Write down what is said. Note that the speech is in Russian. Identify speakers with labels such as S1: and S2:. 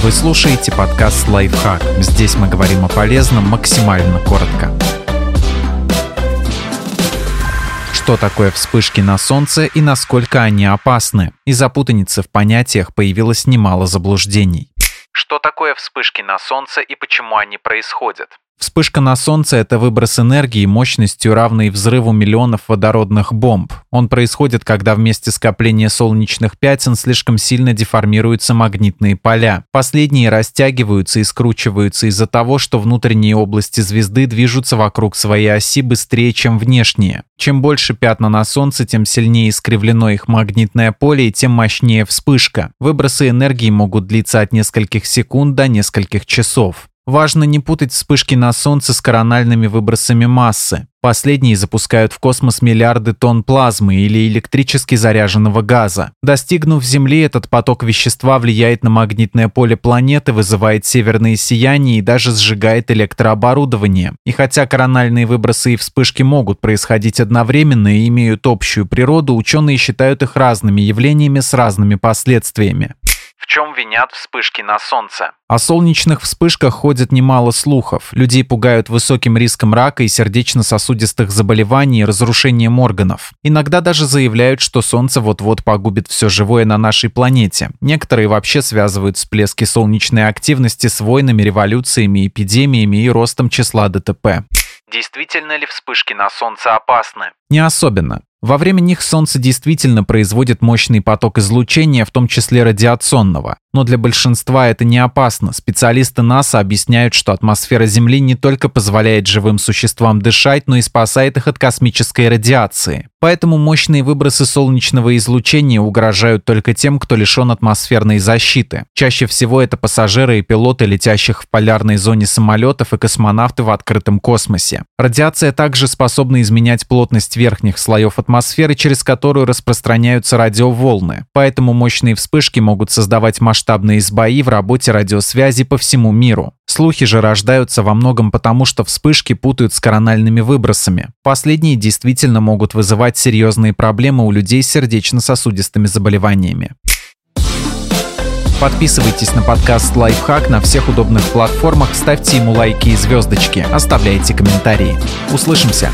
S1: Вы слушаете подкаст «Лайфхак». Здесь мы говорим о полезном максимально коротко. Что такое вспышки на Солнце и насколько они опасны? Из-за путаницы в понятиях появилось немало заблуждений.
S2: Что такое вспышки на Солнце и почему они происходят?
S1: Вспышка на Солнце – это выброс энергии мощностью, равной взрыву миллионов водородных бомб. Он происходит, когда вместе скопления солнечных пятен слишком сильно деформируются магнитные поля. Последние растягиваются и скручиваются из-за того, что внутренние области звезды движутся вокруг своей оси быстрее, чем внешние. Чем больше пятна на Солнце, тем сильнее искривлено их магнитное поле и тем мощнее вспышка. Выбросы энергии могут длиться от нескольких секунд до нескольких часов. Важно не путать вспышки на Солнце с корональными выбросами массы. Последние запускают в космос миллиарды тонн плазмы или электрически заряженного газа. Достигнув Земли, этот поток вещества влияет на магнитное поле планеты, вызывает северные сияния и даже сжигает электрооборудование. И хотя корональные выбросы и вспышки могут происходить одновременно и имеют общую природу, ученые считают их разными явлениями с разными последствиями
S2: чем винят вспышки на Солнце.
S1: О солнечных вспышках ходит немало слухов. Людей пугают высоким риском рака и сердечно-сосудистых заболеваний и разрушением органов. Иногда даже заявляют, что Солнце вот-вот погубит все живое на нашей планете. Некоторые вообще связывают всплески солнечной активности с войнами, революциями, эпидемиями и ростом числа ДТП.
S2: Действительно ли вспышки на Солнце опасны?
S1: Не особенно. Во время них Солнце действительно производит мощный поток излучения, в том числе радиационного. Но для большинства это не опасно. Специалисты НАСА объясняют, что атмосфера Земли не только позволяет живым существам дышать, но и спасает их от космической радиации. Поэтому мощные выбросы солнечного излучения угрожают только тем, кто лишен атмосферной защиты. Чаще всего это пассажиры и пилоты, летящих в полярной зоне самолетов и космонавты в открытом космосе. Радиация также способна изменять плотность верхних слоев атмосферы, через которую распространяются радиоволны. Поэтому мощные вспышки могут создавать масштабные сбои в работе радиосвязи по всему миру. Слухи же рождаются во многом потому, что вспышки путают с корональными выбросами. Последние действительно могут вызывать серьезные проблемы у людей с сердечно-сосудистыми заболеваниями. Подписывайтесь на подкаст «Лайфхак» на всех удобных платформах, ставьте ему лайки и звездочки, оставляйте комментарии. Услышимся!